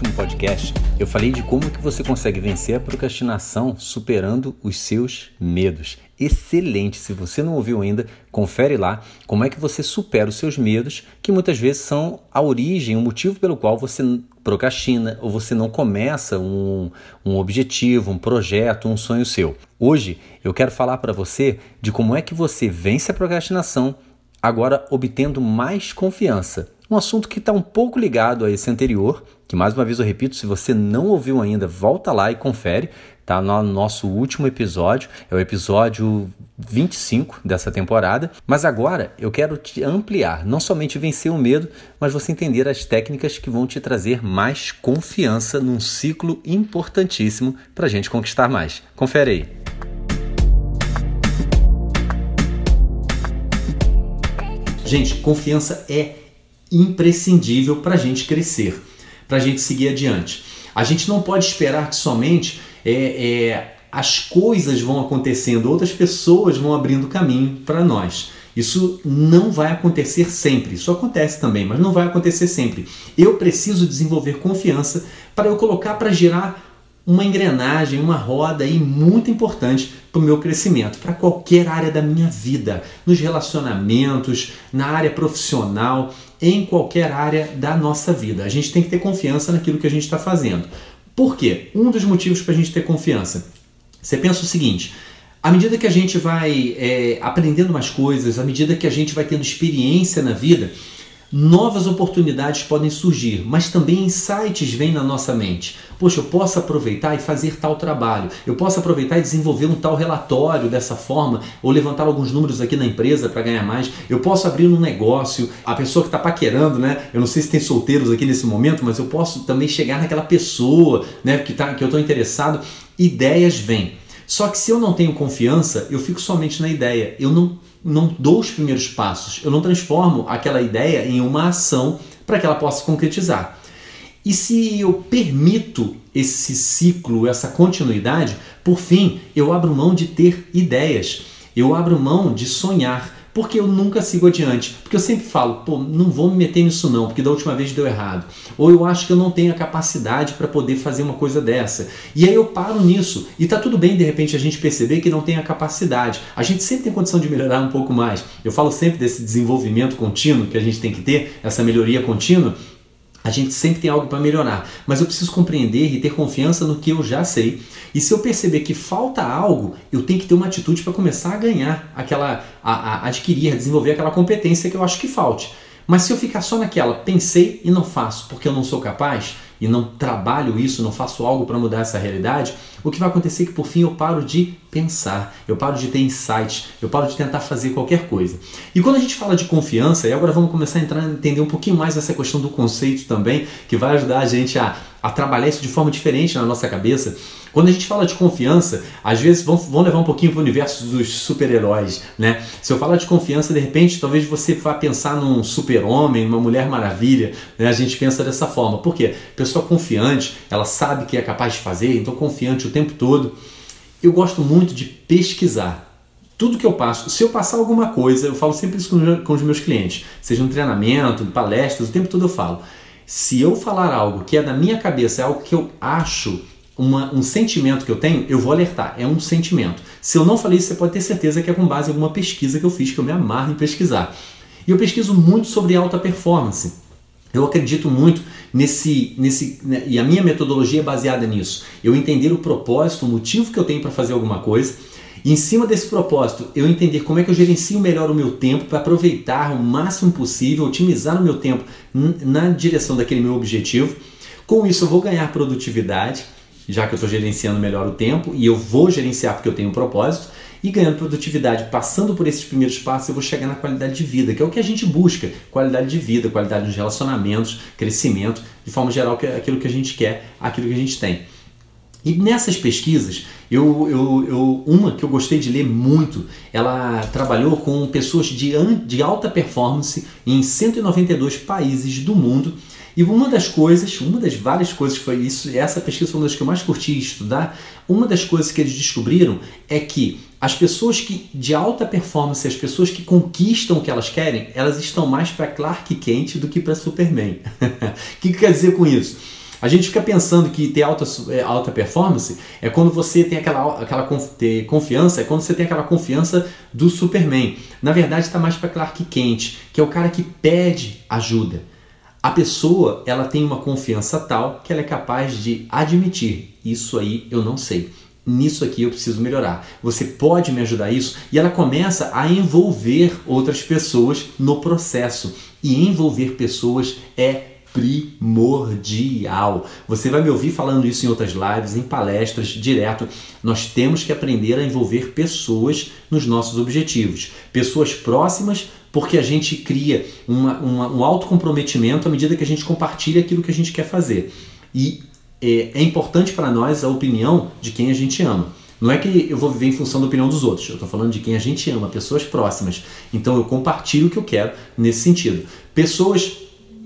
Último podcast, eu falei de como que você consegue vencer a procrastinação superando os seus medos. Excelente! Se você não ouviu ainda, confere lá como é que você supera os seus medos, que muitas vezes são a origem, o motivo pelo qual você procrastina ou você não começa um, um objetivo, um projeto, um sonho seu. Hoje eu quero falar para você de como é que você vence a procrastinação, agora obtendo mais confiança. Um assunto que está um pouco ligado a esse anterior, que mais uma vez eu repito, se você não ouviu ainda, volta lá e confere, tá no nosso último episódio, é o episódio 25 dessa temporada. Mas agora eu quero te ampliar, não somente vencer o medo, mas você entender as técnicas que vão te trazer mais confiança num ciclo importantíssimo para a gente conquistar mais. Confere aí. Gente, confiança é imprescindível para a gente crescer para a gente seguir adiante. A gente não pode esperar que somente é, é, as coisas vão acontecendo, outras pessoas vão abrindo caminho para nós. Isso não vai acontecer sempre. Isso acontece também, mas não vai acontecer sempre. Eu preciso desenvolver confiança para eu colocar para girar uma engrenagem, uma roda aí muito importante para o meu crescimento, para qualquer área da minha vida, nos relacionamentos, na área profissional, em qualquer área da nossa vida. A gente tem que ter confiança naquilo que a gente está fazendo. Por quê? Um dos motivos para a gente ter confiança. Você pensa o seguinte: à medida que a gente vai é, aprendendo mais coisas, à medida que a gente vai tendo experiência na vida, novas oportunidades podem surgir, mas também insights vêm na nossa mente. Poxa, eu posso aproveitar e fazer tal trabalho, eu posso aproveitar e desenvolver um tal relatório dessa forma, ou levantar alguns números aqui na empresa para ganhar mais, eu posso abrir um negócio, a pessoa que está paquerando, né? Eu não sei se tem solteiros aqui nesse momento, mas eu posso também chegar naquela pessoa né, que, tá, que eu estou interessado. Ideias vêm. Só que se eu não tenho confiança, eu fico somente na ideia. Eu não não dou os primeiros passos, eu não transformo aquela ideia em uma ação para que ela possa concretizar. E se eu permito esse ciclo, essa continuidade, por fim, eu abro mão de ter ideias, eu abro mão de sonhar, porque eu nunca sigo adiante. Porque eu sempre falo, pô, não vou me meter nisso não, porque da última vez deu errado. Ou eu acho que eu não tenho a capacidade para poder fazer uma coisa dessa. E aí eu paro nisso. E tá tudo bem de repente a gente perceber que não tem a capacidade. A gente sempre tem condição de melhorar um pouco mais. Eu falo sempre desse desenvolvimento contínuo que a gente tem que ter, essa melhoria contínua. A gente sempre tem algo para melhorar, mas eu preciso compreender e ter confiança no que eu já sei. E se eu perceber que falta algo, eu tenho que ter uma atitude para começar a ganhar aquela, a, a adquirir, a desenvolver aquela competência que eu acho que falte. Mas se eu ficar só naquela, pensei e não faço porque eu não sou capaz e não trabalho isso, não faço algo para mudar essa realidade, o que vai acontecer é que por fim eu paro de pensar, eu paro de ter insights, eu paro de tentar fazer qualquer coisa. E quando a gente fala de confiança, e agora vamos começar a entrar entender um pouquinho mais essa questão do conceito também, que vai ajudar a gente a, a trabalhar isso de forma diferente na nossa cabeça. Quando a gente fala de confiança, às vezes vão, vão levar um pouquinho para o universo dos super-heróis, né? Se eu falar de confiança, de repente, talvez você vá pensar num super-homem, numa mulher maravilha, né? A gente pensa dessa forma. Por quê? Pessoa confiante, ela sabe que é capaz de fazer, então confiante o tempo todo. Eu gosto muito de pesquisar. Tudo que eu passo, se eu passar alguma coisa, eu falo sempre isso com os meus clientes, seja um treinamento, palestras, o tempo todo eu falo. Se eu falar algo que é da minha cabeça, é algo que eu acho, uma, um sentimento que eu tenho, eu vou alertar. É um sentimento. Se eu não falei isso, você pode ter certeza que é com base em alguma pesquisa que eu fiz, que eu me amarro em pesquisar. E eu pesquiso muito sobre alta performance. Eu acredito muito nesse, nesse né, e a minha metodologia é baseada nisso. Eu entender o propósito, o motivo que eu tenho para fazer alguma coisa, e em cima desse propósito, eu entender como é que eu gerencio melhor o meu tempo para aproveitar o máximo possível, otimizar o meu tempo na direção daquele meu objetivo. Com isso, eu vou ganhar produtividade, já que eu estou gerenciando melhor o tempo, e eu vou gerenciar porque eu tenho um propósito e ganhando produtividade, passando por esses primeiros passos, eu vou chegar na qualidade de vida, que é o que a gente busca: qualidade de vida, qualidade nos relacionamentos, crescimento, de forma geral, é aquilo que a gente quer, aquilo que a gente tem. E nessas pesquisas, eu, eu, eu, uma que eu gostei de ler muito, ela trabalhou com pessoas de, de alta performance em 192 países do mundo e uma das coisas, uma das várias coisas que foi isso, essa pesquisa foi uma das que eu mais curti estudar, uma das coisas que eles descobriram é que as pessoas que de alta performance, as pessoas que conquistam o que elas querem, elas estão mais para Clark Kent do que para Superman. O que, que quer dizer com isso? A gente fica pensando que ter alta, é, alta performance é quando você tem aquela, aquela ter confiança, é quando você tem aquela confiança do Superman. Na verdade, está mais para Clark Kent, que é o cara que pede ajuda. A pessoa ela tem uma confiança tal que ela é capaz de admitir isso aí eu não sei. Nisso aqui eu preciso melhorar. Você pode me ajudar isso? E ela começa a envolver outras pessoas no processo. E envolver pessoas é primordial. Você vai me ouvir falando isso em outras lives, em palestras, direto. Nós temos que aprender a envolver pessoas nos nossos objetivos. Pessoas próximas, porque a gente cria uma, uma, um autocomprometimento à medida que a gente compartilha aquilo que a gente quer fazer. E é, é importante para nós a opinião de quem a gente ama. Não é que eu vou viver em função da opinião dos outros, eu estou falando de quem a gente ama, pessoas próximas. Então eu compartilho o que eu quero nesse sentido. Pessoas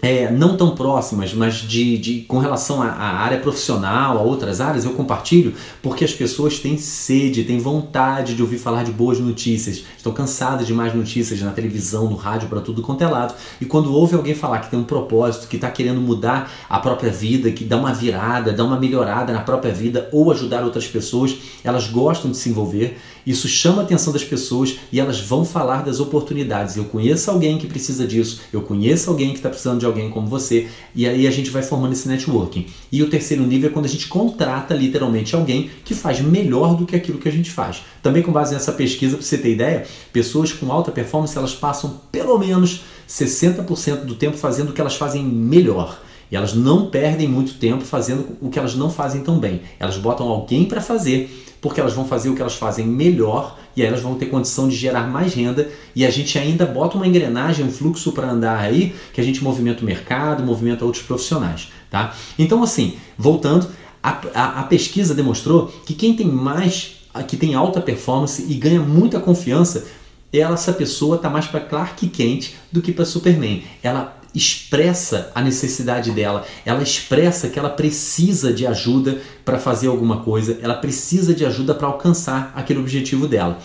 é, não tão próximas, mas de, de com relação à, área profissional, a outras áreas, eu compartilho porque as pessoas têm sede, têm vontade de ouvir falar de boas notícias, estão cansadas de mais notícias na televisão, no rádio, para tudo quanto é lado. E quando ouve alguém falar que tem um propósito, que está querendo mudar a própria vida, que dá uma virada, dá uma melhorada na própria vida ou ajudar outras pessoas, elas gostam de se envolver isso chama a atenção das pessoas e elas vão falar das oportunidades. Eu conheço alguém que precisa disso, eu conheço alguém que está precisando de alguém como você, e aí a gente vai formando esse networking. E o terceiro nível é quando a gente contrata literalmente alguém que faz melhor do que aquilo que a gente faz. Também com base nessa pesquisa, para você ter ideia, pessoas com alta performance elas passam pelo menos 60% do tempo fazendo o que elas fazem melhor. E elas não perdem muito tempo fazendo o que elas não fazem tão bem. Elas botam alguém para fazer porque elas vão fazer o que elas fazem melhor e aí elas vão ter condição de gerar mais renda e a gente ainda bota uma engrenagem, um fluxo para andar aí, que a gente movimenta o mercado, movimenta outros profissionais, tá? Então assim, voltando, a, a, a pesquisa demonstrou que quem tem mais, que tem alta performance e ganha muita confiança, ela, essa pessoa está mais para Clark Kent do que para Superman. Ela expressa a necessidade dela, ela expressa que ela precisa de ajuda para fazer alguma coisa, ela precisa de ajuda para alcançar aquele objetivo dela.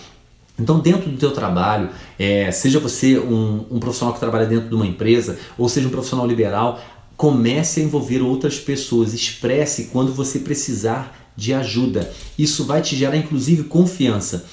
Então, dentro do teu trabalho, é, seja você um, um profissional que trabalha dentro de uma empresa ou seja um profissional liberal, comece a envolver outras pessoas, expresse quando você precisar de ajuda. Isso vai te gerar, inclusive, confiança.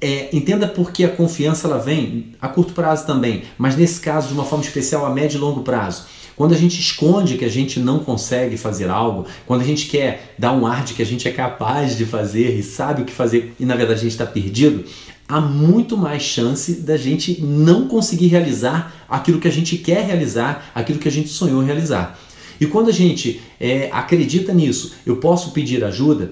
É, entenda porque a confiança ela vem a curto prazo também, mas nesse caso de uma forma especial a médio e longo prazo. Quando a gente esconde que a gente não consegue fazer algo, quando a gente quer dar um ar de que a gente é capaz de fazer e sabe o que fazer e na verdade a gente está perdido, há muito mais chance da gente não conseguir realizar aquilo que a gente quer realizar, aquilo que a gente sonhou realizar. E quando a gente é, acredita nisso, eu posso pedir ajuda,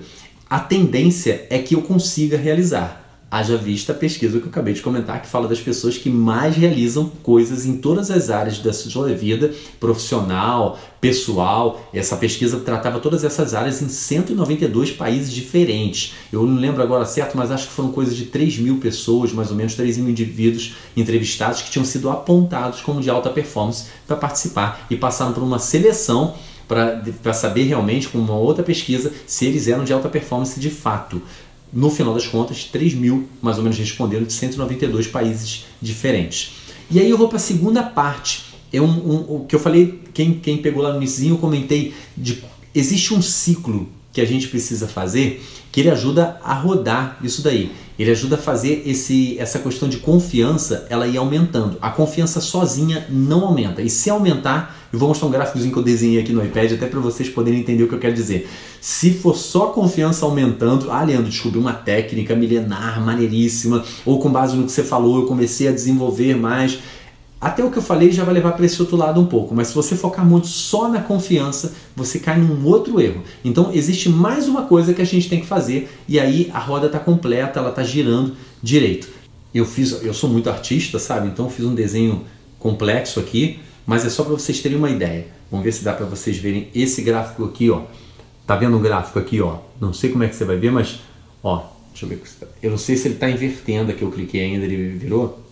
a tendência é que eu consiga realizar. Haja vista a pesquisa que eu acabei de comentar, que fala das pessoas que mais realizam coisas em todas as áreas da sua vida, profissional, pessoal. Essa pesquisa tratava todas essas áreas em 192 países diferentes. Eu não lembro agora certo, mas acho que foram coisas de 3 mil pessoas, mais ou menos 3 mil indivíduos entrevistados que tinham sido apontados como de alta performance para participar e passaram por uma seleção para saber realmente, com uma outra pesquisa, se eles eram de alta performance de fato no final das contas, 3 mil mais ou menos responderam de 192 países diferentes. E aí eu vou para a segunda parte. É um, um, o que eu falei, quem, quem pegou lá no início, eu comentei de existe um ciclo que a gente precisa fazer que ele ajuda a rodar isso daí. Ele ajuda a fazer esse, essa questão de confiança ela ir aumentando. A confiança sozinha não aumenta. E se aumentar, eu vou mostrar um gráficozinho que eu desenhei aqui no iPad até para vocês poderem entender o que eu quero dizer. Se for só confiança aumentando, ah, Leandro, descobri uma técnica milenar, maneiríssima, ou com base no que você falou, eu comecei a desenvolver mais até o que eu falei já vai levar para esse outro lado um pouco, mas se você focar muito só na confiança, você cai num outro erro. Então existe mais uma coisa que a gente tem que fazer e aí a roda está completa, ela está girando direito. Eu fiz, eu sou muito artista, sabe? Então eu fiz um desenho complexo aqui, mas é só para vocês terem uma ideia. Vamos ver se dá para vocês verem esse gráfico aqui, ó. Tá vendo o gráfico aqui, ó? Não sei como é que você vai ver, mas ó, deixa eu ver. Eu não sei se ele está invertendo aqui, eu cliquei ainda, ele virou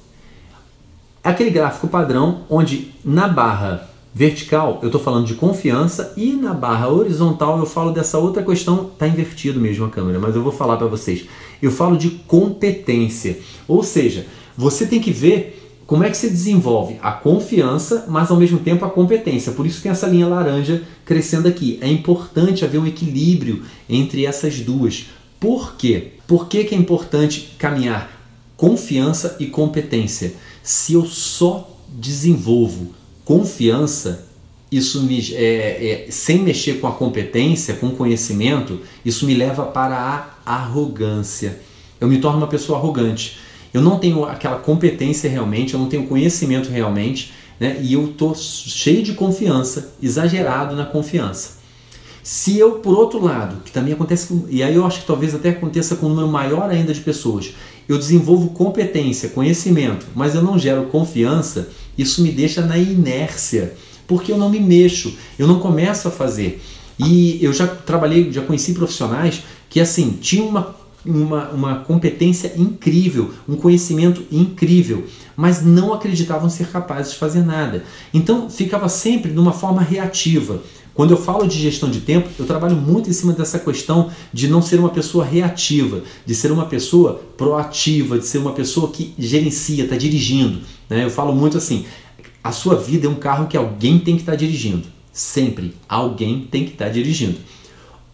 aquele gráfico padrão onde na barra vertical eu estou falando de confiança e na barra horizontal eu falo dessa outra questão, está invertido mesmo a câmera, mas eu vou falar para vocês. Eu falo de competência, ou seja, você tem que ver como é que se desenvolve a confiança, mas ao mesmo tempo a competência. Por isso tem essa linha laranja crescendo aqui. É importante haver um equilíbrio entre essas duas. Por quê? Por que, que é importante caminhar confiança e competência? Se eu só desenvolvo confiança, isso me, é, é, sem mexer com a competência, com o conhecimento, isso me leva para a arrogância. Eu me torno uma pessoa arrogante. Eu não tenho aquela competência realmente, eu não tenho conhecimento realmente, né? e eu estou cheio de confiança, exagerado na confiança. Se eu, por outro lado, que também acontece, e aí eu acho que talvez até aconteça com um número maior ainda de pessoas, eu desenvolvo competência, conhecimento, mas eu não gero confiança, isso me deixa na inércia, porque eu não me mexo, eu não começo a fazer. E eu já trabalhei, já conheci profissionais que assim tinham uma, uma, uma competência incrível, um conhecimento incrível, mas não acreditavam ser capazes de fazer nada. Então ficava sempre de uma forma reativa. Quando eu falo de gestão de tempo, eu trabalho muito em cima dessa questão de não ser uma pessoa reativa, de ser uma pessoa proativa, de ser uma pessoa que gerencia, está dirigindo. Né? Eu falo muito assim: a sua vida é um carro que alguém tem que estar tá dirigindo. Sempre alguém tem que estar tá dirigindo.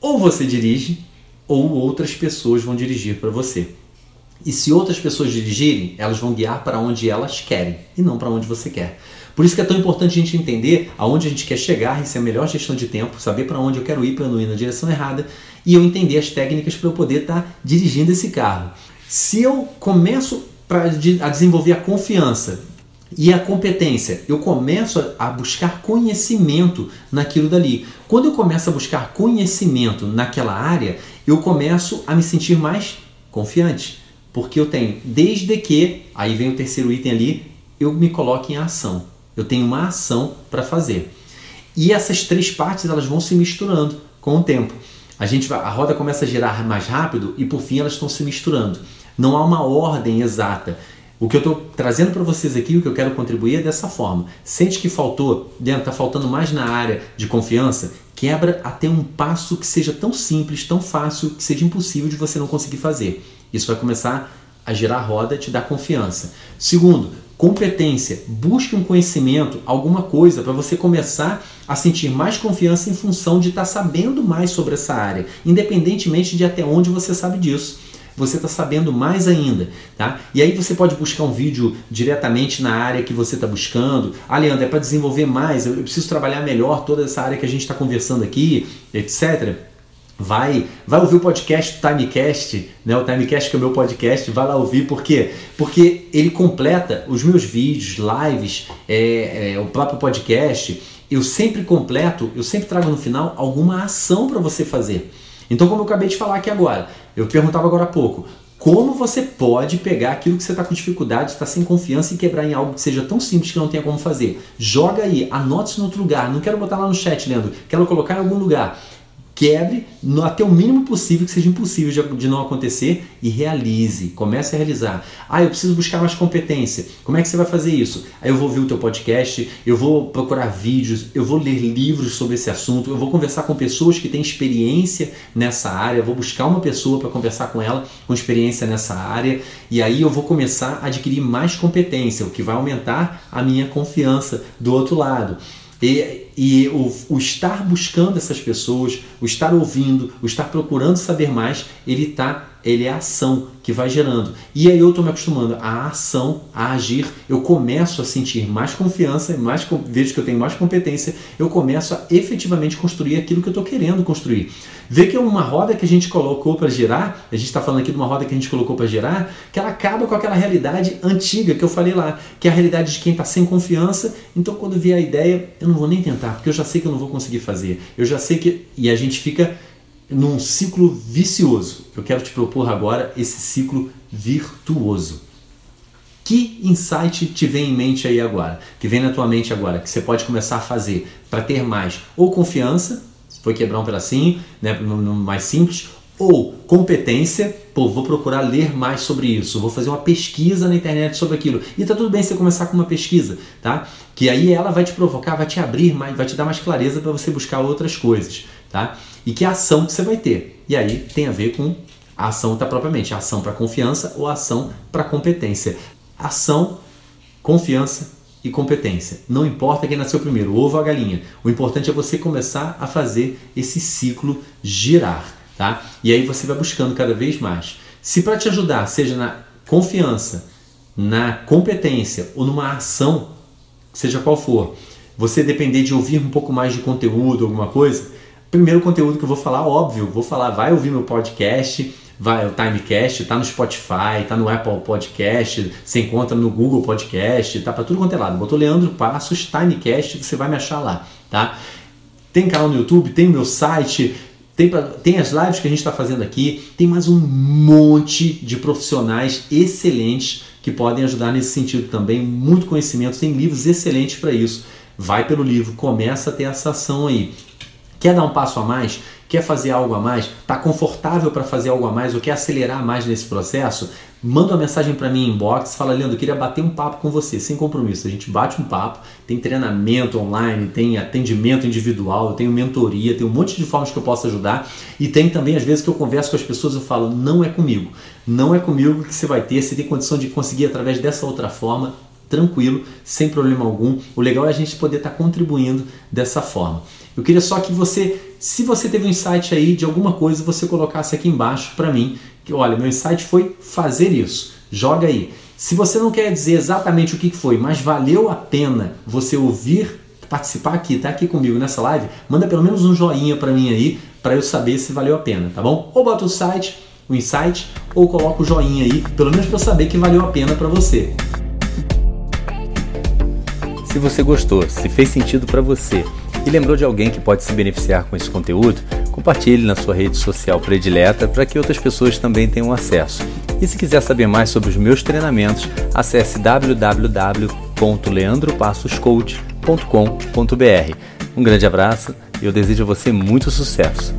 Ou você dirige, ou outras pessoas vão dirigir para você. E se outras pessoas dirigirem, elas vão guiar para onde elas querem e não para onde você quer. Por isso que é tão importante a gente entender aonde a gente quer chegar, isso é a melhor gestão de tempo, saber para onde eu quero ir para não ir na direção errada e eu entender as técnicas para eu poder estar tá dirigindo esse carro. Se eu começo a desenvolver a confiança e a competência, eu começo a buscar conhecimento naquilo dali. Quando eu começo a buscar conhecimento naquela área, eu começo a me sentir mais confiante. Porque eu tenho, desde que, aí vem o terceiro item ali, eu me coloco em ação. Eu tenho uma ação para fazer. E essas três partes elas vão se misturando com o tempo. A gente vai, a roda começa a girar mais rápido e por fim elas estão se misturando. Não há uma ordem exata. O que eu estou trazendo para vocês aqui, o que eu quero contribuir é dessa forma. Sente que faltou, está faltando mais na área de confiança, quebra até um passo que seja tão simples, tão fácil, que seja impossível de você não conseguir fazer. Isso vai começar a girar a roda, te dar confiança. Segundo, competência. Busque um conhecimento, alguma coisa para você começar a sentir mais confiança em função de estar tá sabendo mais sobre essa área, independentemente de até onde você sabe disso. Você está sabendo mais ainda, tá? E aí você pode buscar um vídeo diretamente na área que você está buscando. Ah, Leandro, é para desenvolver mais, eu preciso trabalhar melhor toda essa área que a gente está conversando aqui, etc vai, vai ouvir o podcast Timecast, né? O Timecast que é o meu podcast, vai lá ouvir, por quê? Porque ele completa os meus vídeos, lives, é, é, o próprio podcast, eu sempre completo, eu sempre trago no final alguma ação para você fazer. Então, como eu acabei de falar aqui agora, eu perguntava agora há pouco, como você pode pegar aquilo que você está com dificuldade, está sem confiança e quebrar em algo que seja tão simples que não tenha como fazer? Joga aí, anote isso em outro lugar. Não quero botar lá no chat, Leandro. Quero colocar em algum lugar quebre no, até o mínimo possível, que seja impossível de, de, não acontecer e realize, comece a realizar. Ah, eu preciso buscar mais competência. Como é que você vai fazer isso? Aí eu vou ouvir o teu podcast, eu vou procurar vídeos, eu vou ler livros sobre esse assunto, eu vou conversar com pessoas que têm experiência nessa área, eu vou buscar uma pessoa para conversar com ela com experiência nessa área e aí eu vou começar a adquirir mais competência, o que vai aumentar a minha confiança do outro lado. E, e o, o, estar buscando essas pessoas, o estar ouvindo, o estar procurando saber mais, ele tá, ele é a ação que vai gerando. E aí eu estou me acostumando à ação, a agir, eu começo a sentir mais confiança, mais vejo que eu tenho mais competência, eu começo a efetivamente construir aquilo que eu estou querendo construir. Vê que é uma roda que a gente colocou para girar, a gente está falando aqui de uma roda que a gente colocou para girar, que ela acaba com aquela realidade antiga que eu falei lá, que é a realidade de quem está sem confiança. Então, quando vier a ideia, eu não vou nem tentar, porque eu já sei que eu não vou conseguir fazer. Eu já sei que. E a gente fica num ciclo vicioso. Eu quero te propor agora esse ciclo virtuoso. Que insight te vem em mente aí agora? Que vem na tua mente agora, que você pode começar a fazer para ter mais ou confiança foi quebrar um pedacinho, né, mais simples, ou competência, pô, vou procurar ler mais sobre isso, vou fazer uma pesquisa na internet sobre aquilo. E tá tudo bem você começar com uma pesquisa, tá? Que aí ela vai te provocar, vai te abrir mais, vai te dar mais clareza para você buscar outras coisas, tá? E que ação que você vai ter. E aí tem a ver com a ação tá propriamente, ação para confiança ou ação para competência. Ação, confiança e competência. Não importa quem nasceu primeiro, ovo ou a galinha. O importante é você começar a fazer esse ciclo girar, tá? E aí você vai buscando cada vez mais. Se para te ajudar, seja na confiança, na competência ou numa ação, seja qual for, você depender de ouvir um pouco mais de conteúdo, alguma coisa, primeiro conteúdo que eu vou falar, óbvio, vou falar, vai ouvir meu podcast, vai o Timecast, tá no Spotify, tá no Apple Podcast, você encontra no Google Podcast, tá para tudo quanto é lado. Botou Leandro Passos Timecast, você vai me achar lá, tá? Tem canal no YouTube, tem meu site, tem, pra, tem as lives que a gente está fazendo aqui, tem mais um monte de profissionais excelentes que podem ajudar nesse sentido também, muito conhecimento, tem livros excelentes para isso. Vai pelo livro, começa a ter essa ação aí. Quer dar um passo a mais? Quer fazer algo a mais, está confortável para fazer algo a mais ou quer acelerar mais nesse processo, manda uma mensagem para mim em inbox, fala, Leandro, eu queria bater um papo com você, sem compromisso. A gente bate um papo, tem treinamento online, tem atendimento individual, eu tenho mentoria, tem um monte de formas que eu posso ajudar e tem também às vezes que eu converso com as pessoas e falo, não é comigo, não é comigo que você vai ter, você tem condição de conseguir através dessa outra forma, tranquilo, sem problema algum. O legal é a gente poder estar tá contribuindo dessa forma. Eu queria só que você, se você teve um insight aí de alguma coisa, você colocasse aqui embaixo para mim, que olha, meu insight foi fazer isso. Joga aí. Se você não quer dizer exatamente o que foi, mas valeu a pena você ouvir, participar aqui, tá aqui comigo nessa live, manda pelo menos um joinha para mim aí, para eu saber se valeu a pena, tá bom? Ou bota o site, o insight, ou coloca o joinha aí, pelo menos para eu saber que valeu a pena para você. Se você gostou, se fez sentido para você e lembrou de alguém que pode se beneficiar com esse conteúdo, compartilhe na sua rede social predileta para que outras pessoas também tenham acesso. E se quiser saber mais sobre os meus treinamentos, acesse www.leandropassoscoach.com.br. Um grande abraço e eu desejo a você muito sucesso.